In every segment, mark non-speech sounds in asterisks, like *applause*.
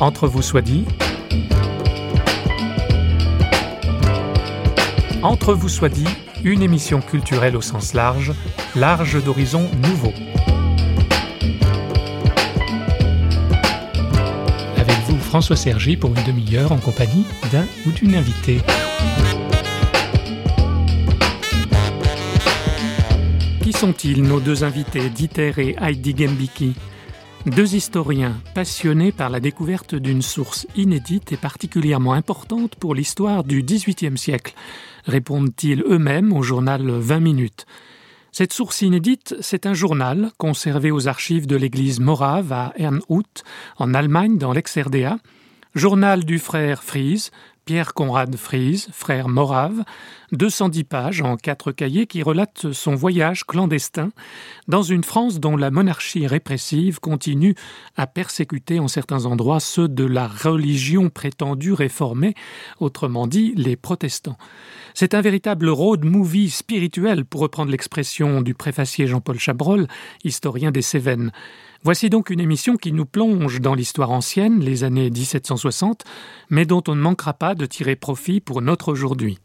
Entre vous soit dit. Entre vous soit dit, une émission culturelle au sens large, large d'horizons nouveaux. Avec vous, François Sergi, pour une demi-heure en compagnie d'un ou d'une invitée. Qui sont-ils, nos deux invités, Dieter et Heidi Gembiki deux historiens passionnés par la découverte d'une source inédite et particulièrement importante pour l'histoire du XVIIIe siècle, répondent-ils eux-mêmes au journal 20 minutes. Cette source inédite, c'est un journal conservé aux archives de l'église morave à Ernhut, en Allemagne, dans l'ex-RDA, journal du frère Fries, Pierre Conrad Fries, frère morave, 210 pages en quatre cahiers qui relatent son voyage clandestin dans une France dont la monarchie répressive continue à persécuter en certains endroits ceux de la religion prétendue réformée, autrement dit les protestants. C'est un véritable road movie spirituel, pour reprendre l'expression du préfacier Jean-Paul Chabrol, historien des Cévennes. Voici donc une émission qui nous plonge dans l'histoire ancienne, les années 1760, mais dont on ne manquera pas de tirer profit pour notre aujourd'hui.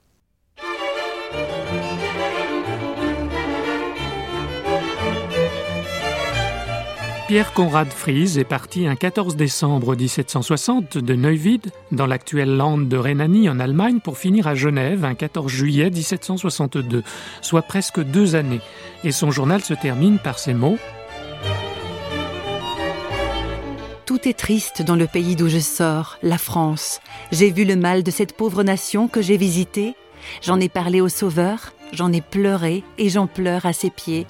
Pierre Conrad Fries est parti un 14 décembre 1760 de Neuwied, dans l'actuelle lande de Rhénanie en Allemagne, pour finir à Genève un 14 juillet 1762, soit presque deux années. Et son journal se termine par ces mots Tout est triste dans le pays d'où je sors, la France. J'ai vu le mal de cette pauvre nation que j'ai visitée. J'en ai parlé au Sauveur, j'en ai pleuré et j'en pleure à ses pieds,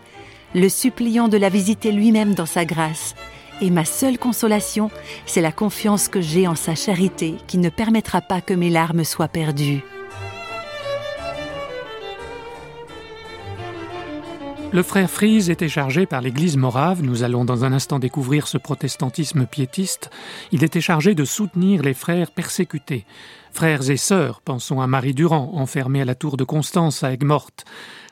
le suppliant de la visiter lui-même dans sa grâce. Et ma seule consolation, c'est la confiance que j'ai en sa charité qui ne permettra pas que mes larmes soient perdues. Le frère Frise était chargé par l'Église morave, nous allons dans un instant découvrir ce protestantisme piétiste, il était chargé de soutenir les frères persécutés. Frères et sœurs, pensons à Marie Durand, enfermée à la tour de Constance à Aigues-Mortes.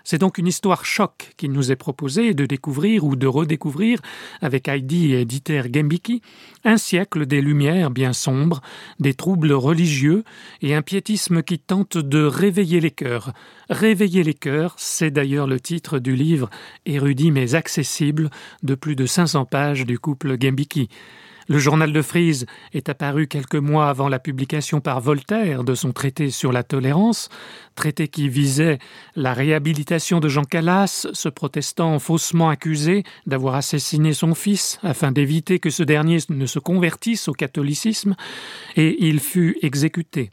C'est donc une histoire choc qu'il nous est proposé de découvrir ou de redécouvrir avec Heidi et Dieter Gembiki, un siècle des lumières bien sombres, des troubles religieux et un piétisme qui tente de réveiller les cœurs. Réveiller les cœurs, c'est d'ailleurs le titre du livre érudit mais accessible de plus de 500 pages du couple Gembiki. Le journal de Frise est apparu quelques mois avant la publication par Voltaire de son traité sur la tolérance, traité qui visait la réhabilitation de Jean Calas, ce protestant faussement accusé d'avoir assassiné son fils afin d'éviter que ce dernier ne se convertisse au catholicisme, et il fut exécuté.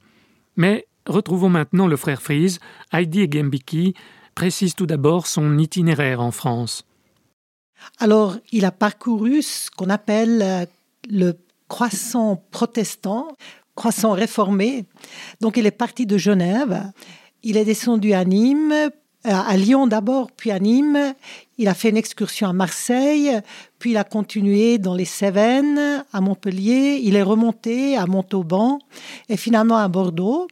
Mais retrouvons maintenant le frère Frise, Heidi Gembiki, précise tout d'abord son itinéraire en France. Alors, il a parcouru ce qu'on appelle euh, le croissant protestant, croissant réformé. Donc il est parti de Genève, il est descendu à Nîmes, à Lyon d'abord, puis à Nîmes. Il a fait une excursion à Marseille, puis il a continué dans les Cévennes, à Montpellier. Il est remonté à Montauban et finalement à Bordeaux.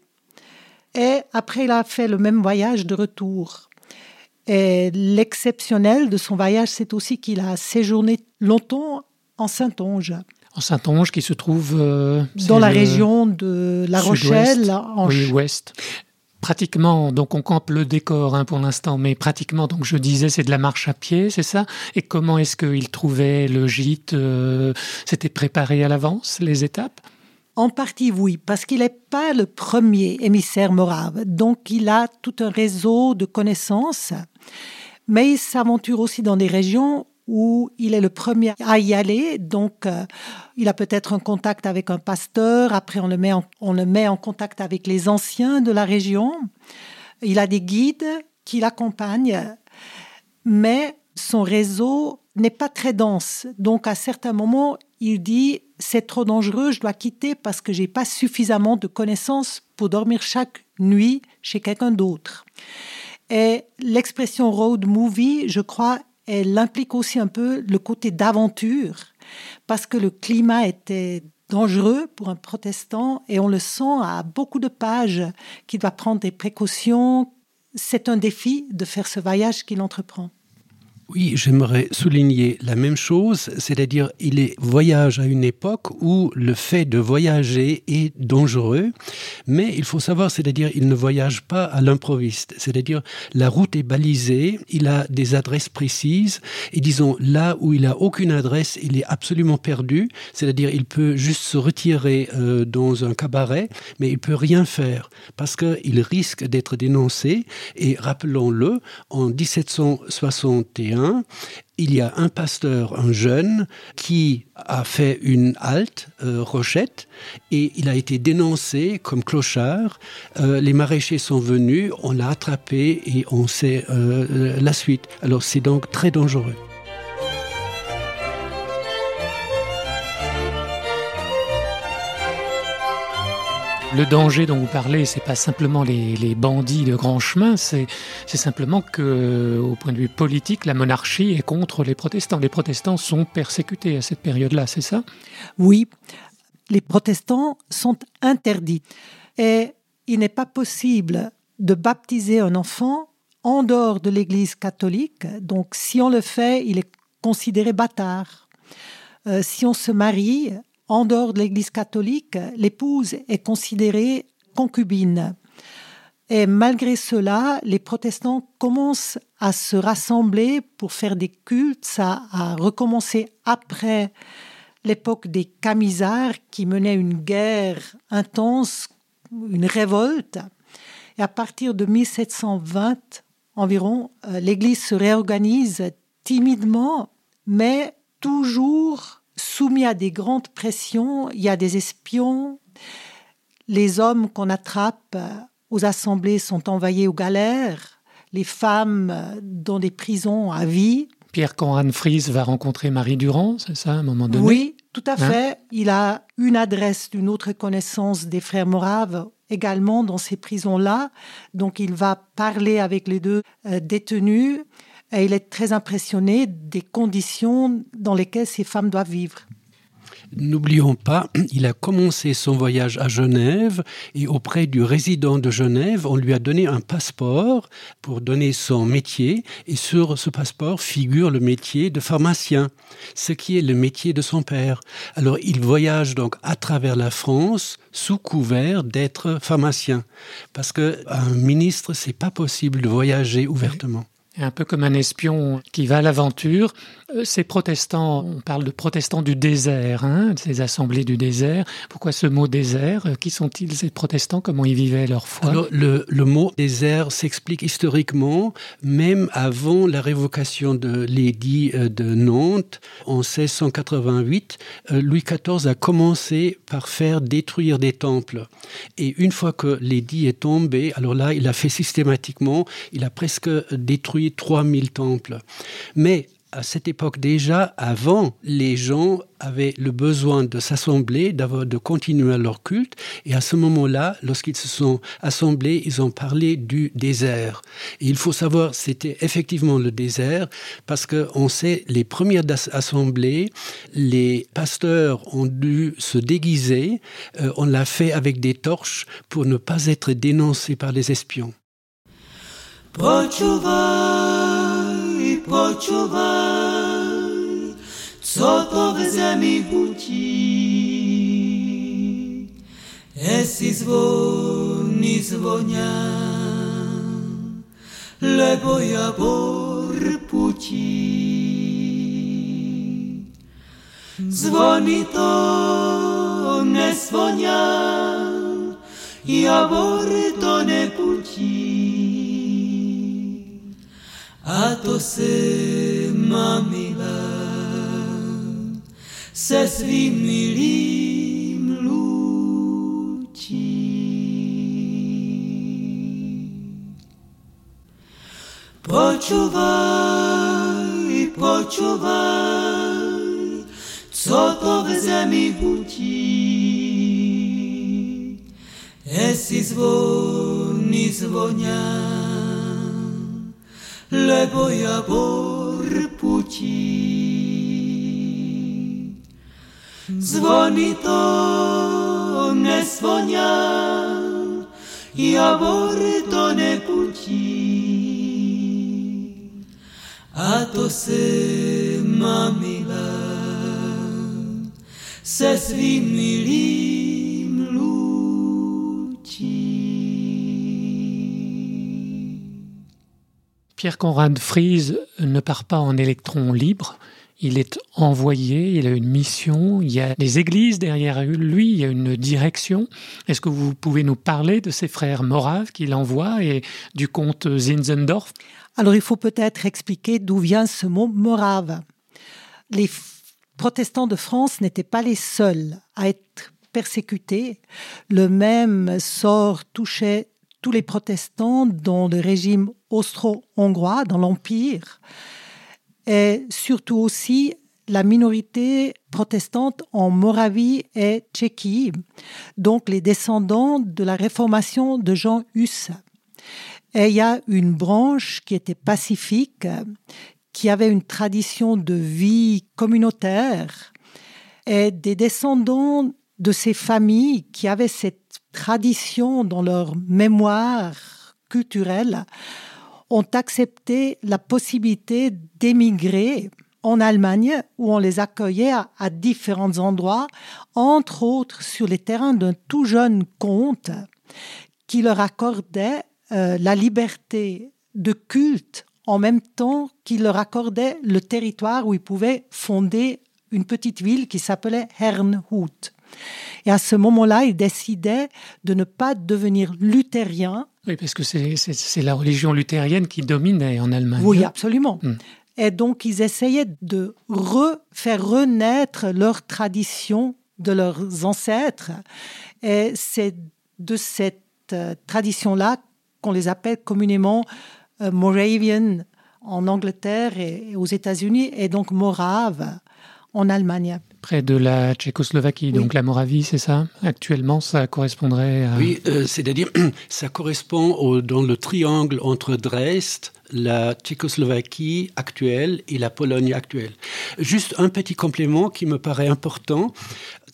Et après, il a fait le même voyage de retour. Et l'exceptionnel de son voyage, c'est aussi qu'il a séjourné longtemps en Saintonge. En Saintonge, qui se trouve euh, dans la région de La Rochelle, en oui, ouest. Pratiquement, donc on campe le décor hein, pour l'instant, mais pratiquement, donc je disais, c'est de la marche à pied, c'est ça? Et comment est-ce qu'il trouvait le gîte euh, C'était préparé à l'avance, les étapes? En partie, oui, parce qu'il n'est pas le premier émissaire morave. Donc, il a tout un réseau de connaissances, mais il s'aventure aussi dans des régions où il est le premier à y aller. Donc, euh, il a peut-être un contact avec un pasteur. Après, on le, met en, on le met en contact avec les anciens de la région. Il a des guides qui l'accompagnent, mais son réseau n'est pas très dense. Donc, à certains moments, il dit c'est trop dangereux, je dois quitter parce que j'ai pas suffisamment de connaissances pour dormir chaque nuit chez quelqu'un d'autre. Et l'expression road movie, je crois, elle implique aussi un peu le côté d'aventure, parce que le climat était dangereux pour un protestant et on le sent à beaucoup de pages qu'il doit prendre des précautions. C'est un défi de faire ce voyage qu'il entreprend. Oui, j'aimerais souligner la même chose, c'est-à-dire il est voyage à une époque où le fait de voyager est dangereux, mais il faut savoir, c'est-à-dire il ne voyage pas à l'improviste, c'est-à-dire la route est balisée, il a des adresses précises, et disons là où il a aucune adresse, il est absolument perdu, c'est-à-dire il peut juste se retirer euh, dans un cabaret, mais il peut rien faire parce qu'il risque d'être dénoncé. Et rappelons-le, en 1761 il y a un pasteur, un jeune, qui a fait une halte, euh, Rochette, et il a été dénoncé comme clochard. Euh, les maraîchers sont venus, on l'a attrapé et on sait euh, la suite. Alors c'est donc très dangereux. Le danger dont vous parlez, c'est pas simplement les, bandits de grand chemin, c'est simplement que, au point de vue politique, la monarchie est contre les protestants. Les protestants sont persécutés à cette période-là, c'est ça? Oui, les protestants sont interdits. Et il n'est pas possible de baptiser un enfant en dehors de l'Église catholique. Donc, si on le fait, il est considéré bâtard. Euh, si on se marie, en dehors de l'Église catholique, l'épouse est considérée concubine. Et malgré cela, les protestants commencent à se rassembler pour faire des cultes. Ça a recommencé après l'époque des Camisards qui menaient une guerre intense, une révolte. Et à partir de 1720 environ, euh, l'Église se réorganise timidement, mais toujours soumis à des grandes pressions. Il y a des espions. Les hommes qu'on attrape aux assemblées sont envoyés aux galères. Les femmes dans des prisons à vie. Pierre Conran Fries va rencontrer Marie Durand, c'est ça, à un moment donné? Oui, tout à hein? fait. Il a une adresse d'une autre connaissance des frères Moraves également dans ces prisons-là. Donc il va parler avec les deux euh, détenus et il est très impressionné des conditions dans lesquelles ces femmes doivent vivre. N'oublions pas, il a commencé son voyage à Genève et auprès du résident de Genève, on lui a donné un passeport pour donner son métier et sur ce passeport figure le métier de pharmacien, ce qui est le métier de son père. Alors il voyage donc à travers la France sous couvert d'être pharmacien parce que un ministre c'est pas possible de voyager ouvertement un peu comme un espion qui va à l'aventure. Euh, ces protestants, on parle de protestants du désert, hein, ces assemblées du désert. Pourquoi ce mot désert? Euh, Qui sont-ils ces protestants? Comment ils vivaient leur foi? Le, le, mot désert s'explique historiquement, même avant la révocation de l'édit euh, de Nantes en 1688. Louis XIV a commencé par faire détruire des temples. Et une fois que l'édit est tombé, alors là, il a fait systématiquement, il a presque détruit 3000 temples. Mais à cette époque déjà, avant, les gens avaient le besoin de s'assembler, de continuer leur culte. Et à ce moment-là, lorsqu'ils se sont assemblés, ils ont parlé du désert. Et il faut savoir, c'était effectivement le désert, parce qu'on sait, les premières assemblées, les pasteurs ont dû se déguiser. Euh, on l'a fait avec des torches pour ne pas être dénoncés par les espions. Počúvaj, počúvaj, co to ve zemi hutí. Esi zvony zvoňa, lebo ja bor putí. Zvony to nesvoňa, ja bor to neputí. את עושה מילה, סביב מילים לוצ'י. Почувай, почувай, co to weze mi huti. Esi zvoni zvonjaj, lebo ja bor putí. Zvony to nezvonia, ja bor to neputí. A to si mamila se svými milým Pierre Conrad Fries ne part pas en électron libre. Il est envoyé, il a une mission, il y a des églises derrière lui, il y a une direction. Est-ce que vous pouvez nous parler de ses frères moraves qu'il envoie et du comte Zinzendorf? Alors il faut peut-être expliquer d'où vient ce mot morave. Les protestants de France n'étaient pas les seuls à être persécutés. Le même sort touchait tous les protestants dans le régime austro-hongrois, dans l'Empire et surtout aussi la minorité protestante en Moravie et Tchéquie, donc les descendants de la réformation de Jean Hus. Et il y a une branche qui était pacifique, qui avait une tradition de vie communautaire, et des descendants de ces familles qui avaient cette tradition dans leur mémoire culturelle ont accepté la possibilité d'émigrer en Allemagne, où on les accueillait à, différents endroits, entre autres sur les terrains d'un tout jeune comte qui leur accordait euh, la liberté de culte en même temps qu'il leur accordait le territoire où ils pouvaient fonder une petite ville qui s'appelait Herrnhut. Et à ce moment-là, ils décidaient de ne pas devenir luthériens, oui, parce que c'est la religion luthérienne qui dominait en Allemagne. Oui, absolument. Hmm. Et donc, ils essayaient de faire renaître leur tradition de leurs ancêtres. Et c'est de cette euh, tradition-là qu'on les appelle communément euh, Moravian en Angleterre et, aux États-Unis, et donc Morave en Allemagne près de la Tchécoslovaquie, donc la Moravie, c'est ça? Actuellement, ça correspondrait à... Oui, euh, c'est-à-dire, *clears throat* ça correspond au, dans le triangle entre Dresde, la Tchécoslovaquie actuelle et la Pologne actuelle. Juste un petit complément qui me paraît important.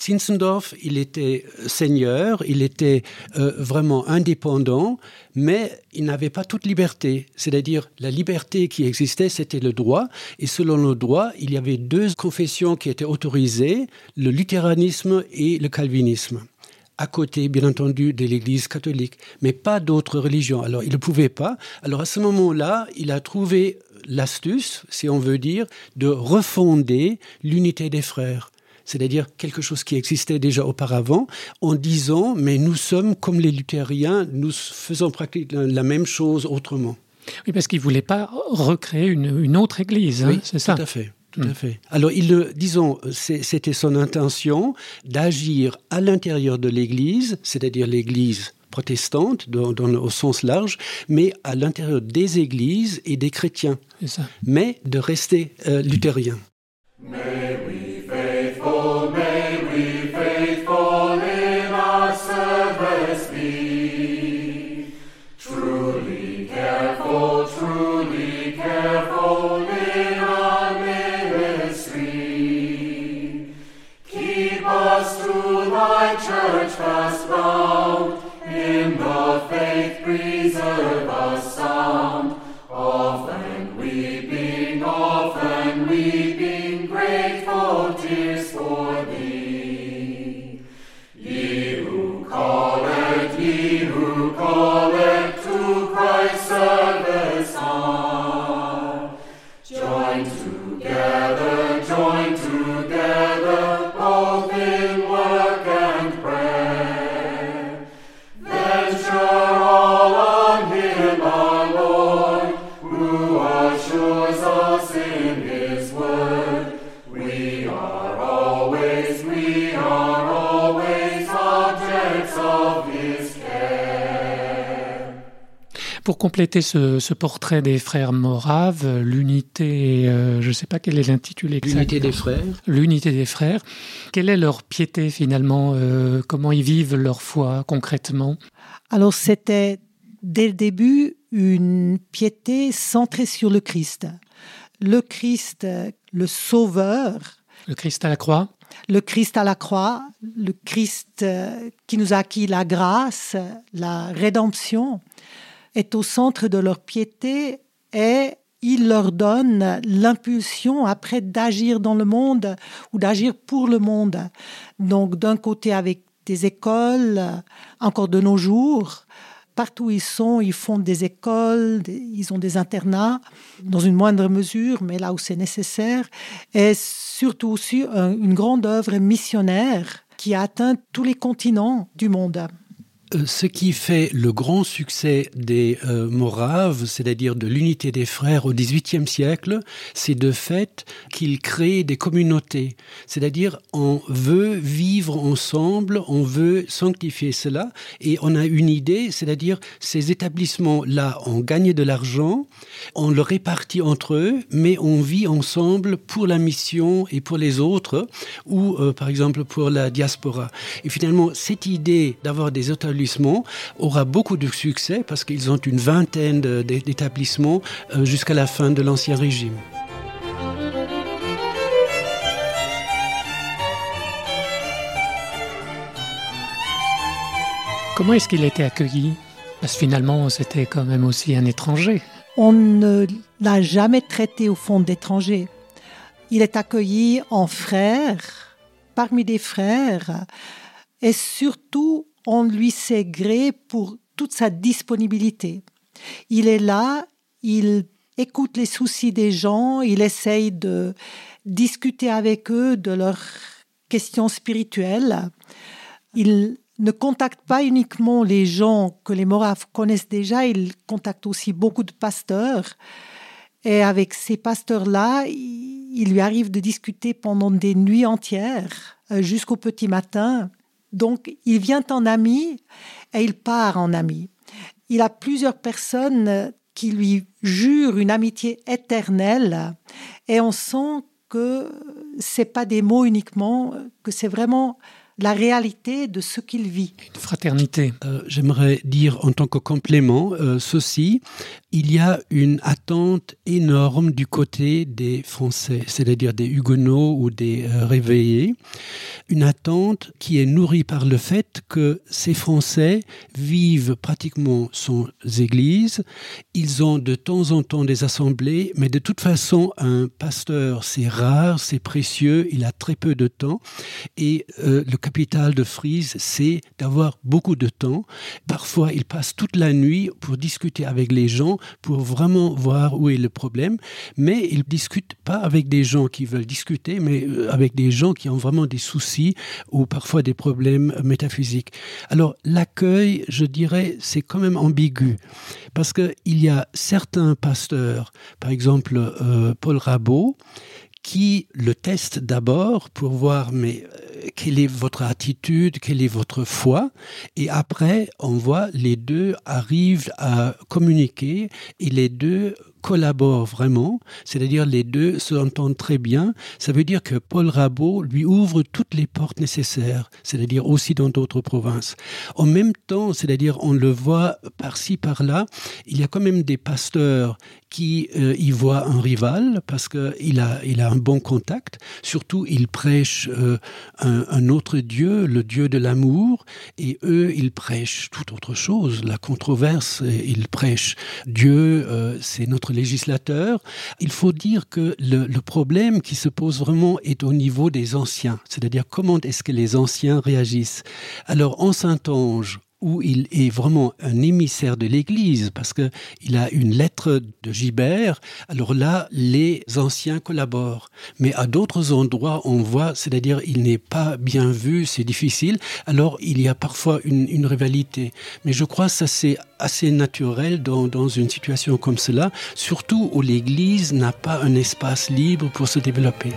Zinzendorf, il était seigneur, il était euh, vraiment indépendant, mais il n'avait pas toute liberté. C'est-à-dire, la liberté qui existait, c'était le droit. Et selon le droit, il y avait deux confessions qui étaient autorisées, le luthéranisme et le calvinisme à côté, bien entendu, de l'Église catholique, mais pas d'autres religions. Alors, il ne pouvait pas. Alors, à ce moment-là, il a trouvé l'astuce, si on veut dire, de refonder l'unité des frères c'est-à-dire quelque chose qui existait déjà auparavant, en disant, mais nous sommes comme les luthériens, nous faisons pratiquement la même chose autrement. Oui, parce qu'il ne voulait pas recréer une, autre église, hein, oui, c'est ça Tout à fait. Tout à hmm. fait. Alors, il, disons, c'était son intention d'agir à l'intérieur de l'Église, c'est-à-dire l'Église protestante dans, au sens large, mais à l'intérieur des églises et des chrétiens, ça. mais de rester euh, luthérien. Pour compléter ce, portrait des frères Moraves, l'unité, euh, je ne sais pas quel est l'intitulé exact. L'unité des frères. L'unité des frères. Quelle est leur piété finalement euh, Comment ils vivent leur foi concrètement? Alors c'était dès le début une piété centrée sur le Christ. Le Christ, le Sauveur. Le Christ à la croix? Le Christ à la croix, le Christ euh, qui nous a acquis la grâce, la rédemption est au centre de leur piété et il leur donne l'impulsion après d'agir dans le monde ou d'agir pour le monde. Donc d'un côté avec des écoles, encore de nos jours, partout où ils sont, ils font des écoles, ils ont des internats, dans une moindre mesure, mais là où c'est nécessaire, et surtout aussi une grande œuvre missionnaire qui a atteint tous les continents du monde. Euh, ce qui fait le grand succès des euh, Moraves, c'est-à-dire de l'unité des frères au XVIIIe siècle, c'est de fait qu'ils créent des communautés. C'est-à-dire on veut vivre ensemble, on veut sanctifier cela, et on a une idée, c'est-à-dire ces établissements-là ont gagné de l'argent, on le répartit entre eux, mais on vit ensemble pour la mission et pour les autres, ou euh, par exemple pour la diaspora. Et finalement, cette idée d'avoir des établissements aura beaucoup de succès parce qu'ils ont une vingtaine d'établissements euh, jusqu'à la fin de l'Ancien Régime. Comment est-ce qu'il a été accueilli? Parce que finalement, c'était quand même aussi un étranger. On ne l'a jamais traité au fond d'étranger. Il est accueilli en frère, parmi des frères, et surtout on lui sait gré pour toute sa disponibilité. Il est là, il écoute les soucis des gens, il essaye de discuter avec eux de leurs questions spirituelles. Il ne contacte pas uniquement les gens que les Moraves connaissent déjà, il contacte aussi beaucoup de pasteurs. Et avec ces pasteurs-là, il lui arrive de discuter pendant des nuits entières, euh, jusqu'au petit matin. Donc, il vient en ami et il part en ami. Il a plusieurs personnes qui lui jurent une amitié éternelle et on sent que c'est pas des mots uniquement, que c'est vraiment la réalité de ce qu'il vit. Une fraternité. Euh, j'aimerais dire en tant que complément euh, ceci il y a une attente énorme du côté des Français, c'est-à-dire des Huguenots ou des euh, réveillés, une attente qui est nourrie par le fait que ces Français vivent pratiquement sans église, ils ont de temps en temps des assemblées, mais de toute façon, un pasteur, c'est rare, c'est précieux, il a très peu de temps, et euh, le capital de Frise, c'est d'avoir beaucoup de temps. Parfois, il passe toute la nuit pour discuter avec les gens, pour vraiment voir où est le problème, mais ils discutent pas avec des gens qui veulent discuter, mais euh, avec des gens qui ont vraiment des soucis ou parfois des problèmes métaphysiques. Alors l'accueil, je dirais, c'est quand même ambigu parce que il y a certains pasteurs, par exemple euh, Paul Rabot, qui le testent d'abord pour voir mais euh, quelle est votre attitude, quelle est votre foi, et après on voit les deux arrivent à communiquer et les deux collaborent vraiment, c'est-à-dire les deux se entendent très bien. Ça veut dire que Paul Rabot lui ouvre toutes les portes nécessaires, c'est-à-dire aussi dans d'autres provinces. En même temps, c'est-à-dire on le voit par-ci par-là, il y a quand même des pasteurs qui euh, y voient un rival parce qu'il a, il a un bon contact. Surtout, il prêche euh, un, autre Dieu, le Dieu de l'amour, et eux, ils prêchent tout autre chose, la controverse. Ils prêchent Dieu, euh, c'est notre législateur. Il faut dire que le problème qui se pose vraiment est au niveau des anciens, c'est-à-dire comment est-ce que les anciens réagissent? Alors en Saint-Ange, où il est vraiment un émissaire de l'Église, parce que il a une lettre de Gibert. Alors là, les anciens collaborent. Mais à d'autres endroits, on voit, c'est-à-dire, il n'est pas bien vu, c'est difficile. Alors il y a parfois une, rivalité. Mais je crois que ça c'est assez naturel dans une situation comme cela, surtout où l'Église n'a pas un espace libre pour se développer.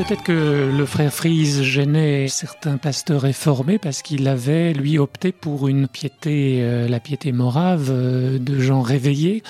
Peut-être que le frère Frise gênait certains pasteurs réformés parce qu'il avait, lui, opté pour une piété, euh, la piété morave euh, de gens réveillés,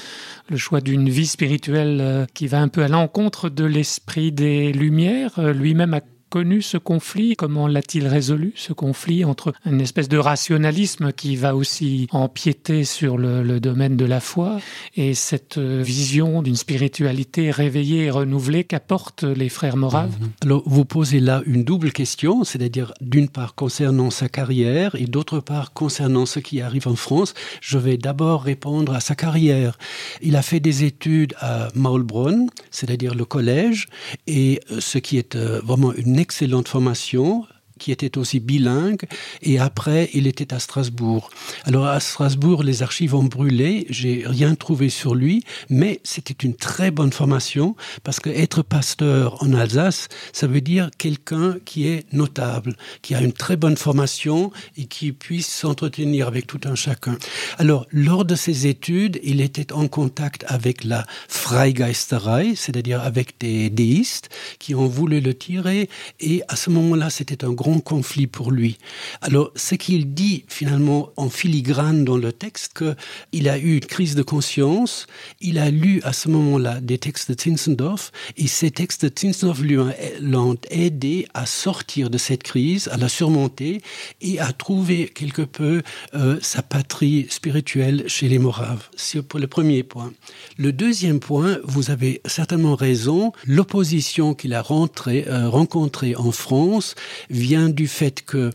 le choix d'une vie spirituelle euh, qui va un peu à l'encontre de l'esprit des Lumières, lui-même a connu ce conflit? Comment l'a-t-il résolu, ce conflit entre une espèce de rationalisme qui va aussi empiéter sur le, domaine de la foi et cette vision d'une spiritualité réveillée et renouvelée qu'apportent les frères moraves? Mhm. Alors, vous posez là une double question, c'est-à-dire d'une part concernant sa carrière et d'autre part concernant ce qui arrive en France. Je vais d'abord répondre à sa carrière. Il a fait des études à Maulbronn, c'est-à-dire le collège, et ce qui est euh, vraiment une excellente formation qui était aussi bilingue et après il était à Strasbourg. Alors à Strasbourg les archives ont brûlé, j'ai rien trouvé sur lui, mais c'était une très bonne formation parce que être pasteur en Alsace, ça veut dire quelqu'un qui est notable, qui a une très bonne formation et qui puisse s'entretenir avec tout un chacun. Alors lors de ses études, il était en contact avec la Freigeisterei, c'est-à-dire avec des déistes qui ont voulu le tirer et à ce moment-là c'était un grand conflit pour lui. Alors ce qu'il dit finalement en filigrane dans le texte que il a eu une crise de conscience, il a lu à ce moment-là des textes de Zinzendorf et ces textes de Zinzendorf lui l'ont aidé à sortir de cette crise, à la surmonter et à trouver quelque peu euh, sa patrie spirituelle chez les Moraves. C'est pour le premier point. Le deuxième point, vous avez certainement raison, l'opposition qu'il a rentré, euh, rencontré en France vient du fait que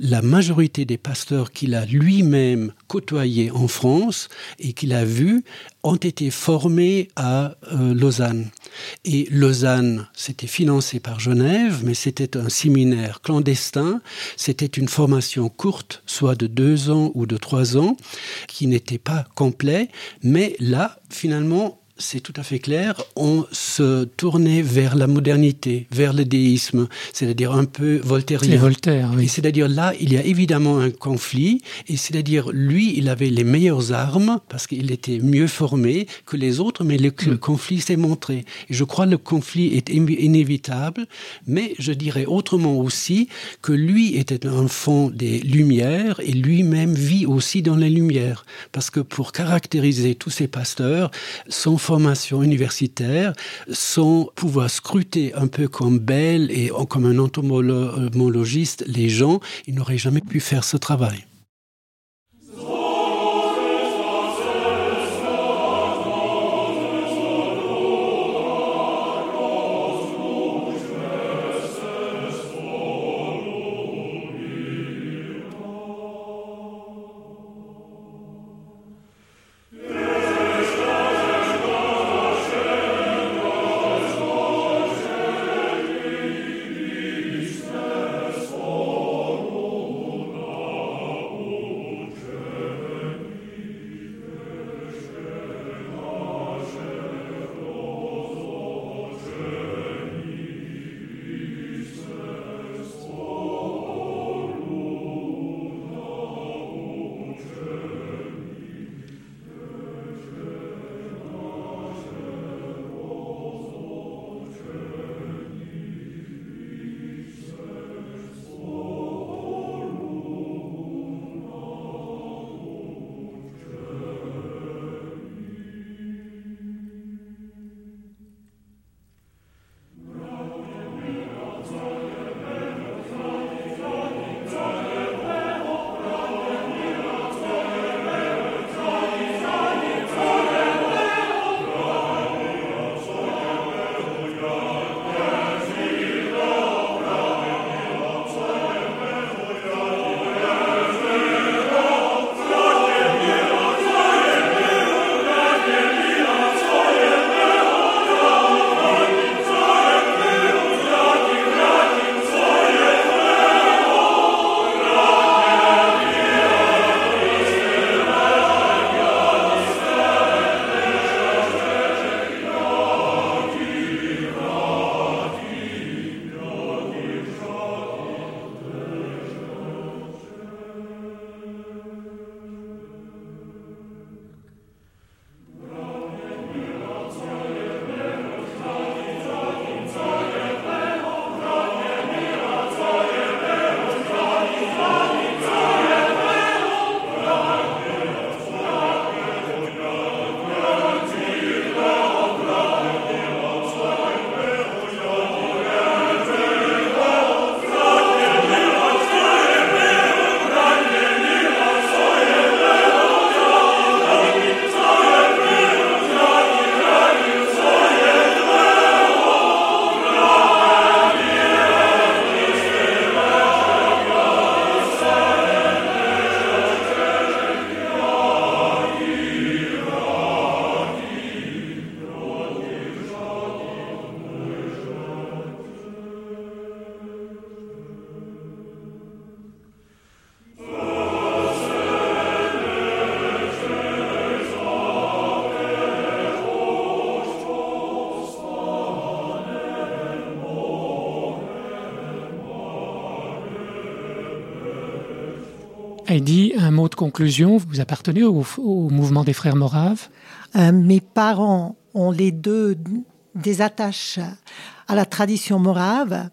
la majorité des pasteurs qu'il a lui-même côtoyé en France et qu'il a vu ont été formés à euh, Lausanne. Et Lausanne, c'était financé par Genève, mais c'était un séminaire clandestin, c'était une formation courte, soit de deux ans ou de trois ans, qui n'était pas complet, mais là, finalement, c'est tout à fait clair, on se tournait vers la modernité, vers le déisme, c'est-à-dire un peu voltairien. Voltaire, oui. C'est-à-dire là, il y a évidemment un conflit, et c'est-à-dire lui, il avait les meilleures armes parce qu'il était mieux formé que les autres, mais le, le mm. conflit s'est montré. Et je crois le conflit est inévitable, mais je dirais autrement aussi que lui était un enfant des Lumières et lui-même vit aussi dans les Lumières, parce que pour caractériser tous ces pasteurs, son formation universitaire sans pouvoir scruter un peu comme belle et comme un entomologiste les gens, il n'aurait jamais pu faire ce travail. Heidi, un mot de conclusion. Vous appartenez au, mouvement des frères moraves? Euh, Mes parents ont les deux des attaches à la tradition morave,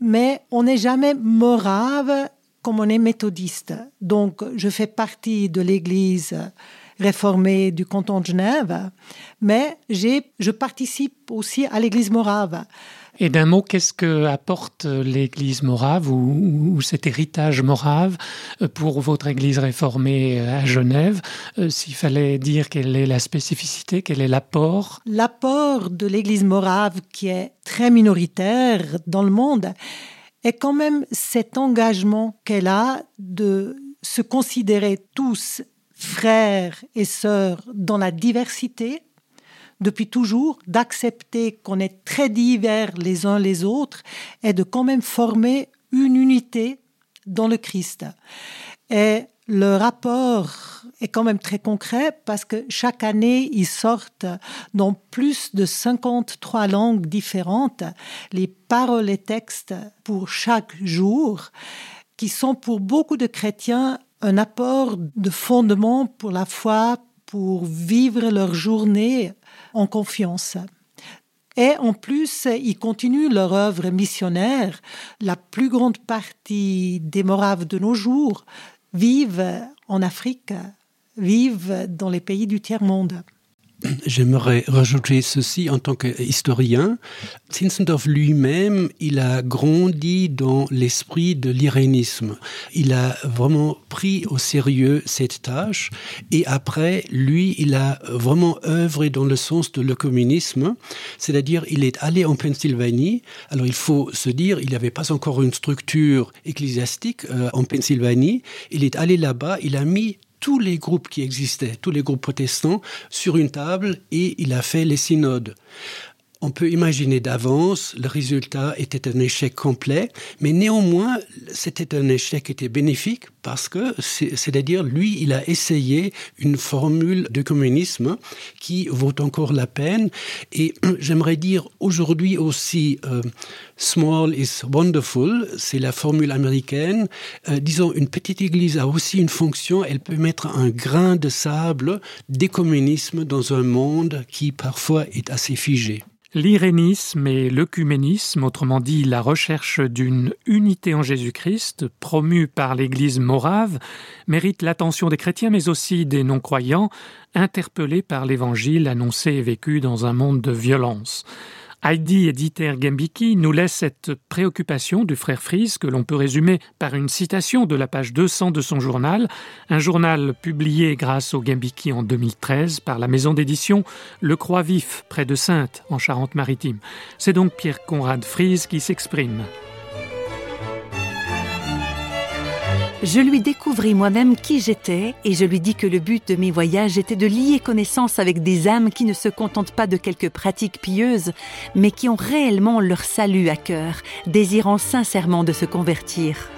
mais on n'est jamais morave comme on est méthodiste. Donc, je fais partie de l'Église réformée du canton de Genève, mais je participe aussi à l'Église morave. Et d'un mot, qu'est-ce que apporte l'Église morave ou, ou, cet héritage morave pour votre Église réformée à Genève? Euh, S'il fallait dire quelle est la spécificité, quel est l'apport? L'apport de l'Église morave, qui est très minoritaire dans le monde, est quand même cet engagement qu'elle a de se considérer tous frères et sœurs dans la diversité depuis toujours, d'accepter qu'on est très divers les uns les autres et de quand même former une unité dans le Christ. Et le rapport est quand même très concret parce que chaque année, ils sortent dans plus de 53 langues différentes les paroles et textes pour chaque jour qui sont pour beaucoup de chrétiens un apport de fondement pour la foi, pour vivre leur journée en confiance. Et en plus, ils continuent leur œuvre missionnaire. La plus grande partie des Moraves de nos jours vivent en Afrique, vivent dans les pays du tiers-monde. J'aimerais rajouter ceci en tant qu'historien. Zinzendorf lui-même, il a grandi dans l'esprit de l'irénisme. Il a vraiment pris au sérieux cette tâche et après, lui, il a vraiment œuvré dans le sens de le communisme, c'est-à-dire il est allé en Pennsylvanie. Alors il faut se dire, il n'y avait pas encore une structure ecclésiastique euh, en Pennsylvanie. Il est allé là-bas, il a mis tous les groupes qui existaient, tous les groupes protestants, sur une table et il a fait les synodes. On peut imaginer d'avance, le résultat était un échec complet, mais néanmoins, c'était un échec qui était bénéfique parce que, c'est-à-dire, lui, il a essayé une formule de communisme qui vaut encore la peine. Et *clears throat* j'aimerais dire aujourd'hui aussi, euh, small is wonderful, c'est la formule américaine. Euh, disons, une petite église a aussi une fonction, elle peut mettre un grain de sable des communismes dans un monde qui parfois est assez figé. L'irénisme et l'œcuménisme, autrement dit la recherche d'une unité en Jésus-Christ, promue par l'Église morave, mérite l'attention des chrétiens mais aussi des non-croyants, interpellés par l'Évangile annoncé et vécu dans un monde de violence. Heidi Editer Gambiki nous laisse cette préoccupation du frère Fries que l'on peut résumer par une citation de la page 200 de son journal, un journal publié grâce au Gambiki en 2013 par la maison d'édition Le Croix Vif près de Sainte en Charente-Maritime. C'est donc Pierre Conrad Fries qui s'exprime. Je lui découvris moi-même qui j'étais et je lui dis que le but de mes voyages était de lier connaissance avec des âmes qui ne se contentent pas de quelques pratiques pieuses, mais qui ont réellement leur salut à cœur, désirant sincèrement de se convertir.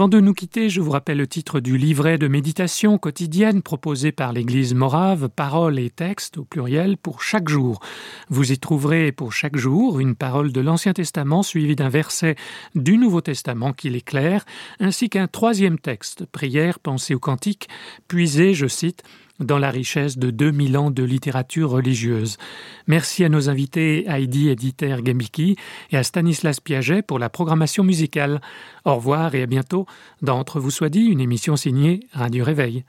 Avant de nous quitter, je vous rappelle le titre du livret de méditation quotidienne proposé par l'Église morave, paroles et textes au pluriel pour chaque jour. Vous y trouverez pour chaque jour une parole de l'Ancien Testament suivie d'un verset du Nouveau Testament qui l'éclaire, ainsi qu'un troisième texte, prière, pensée ou cantique, puisé, je cite, dans la richesse de 2000 ans de littérature religieuse. Merci à nos invités Heidi Editer Gambiki et à Stanislas Piaget pour la programmation musicale. Au revoir et à bientôt dans Entre vous soit dit, une émission signée Radio Réveil.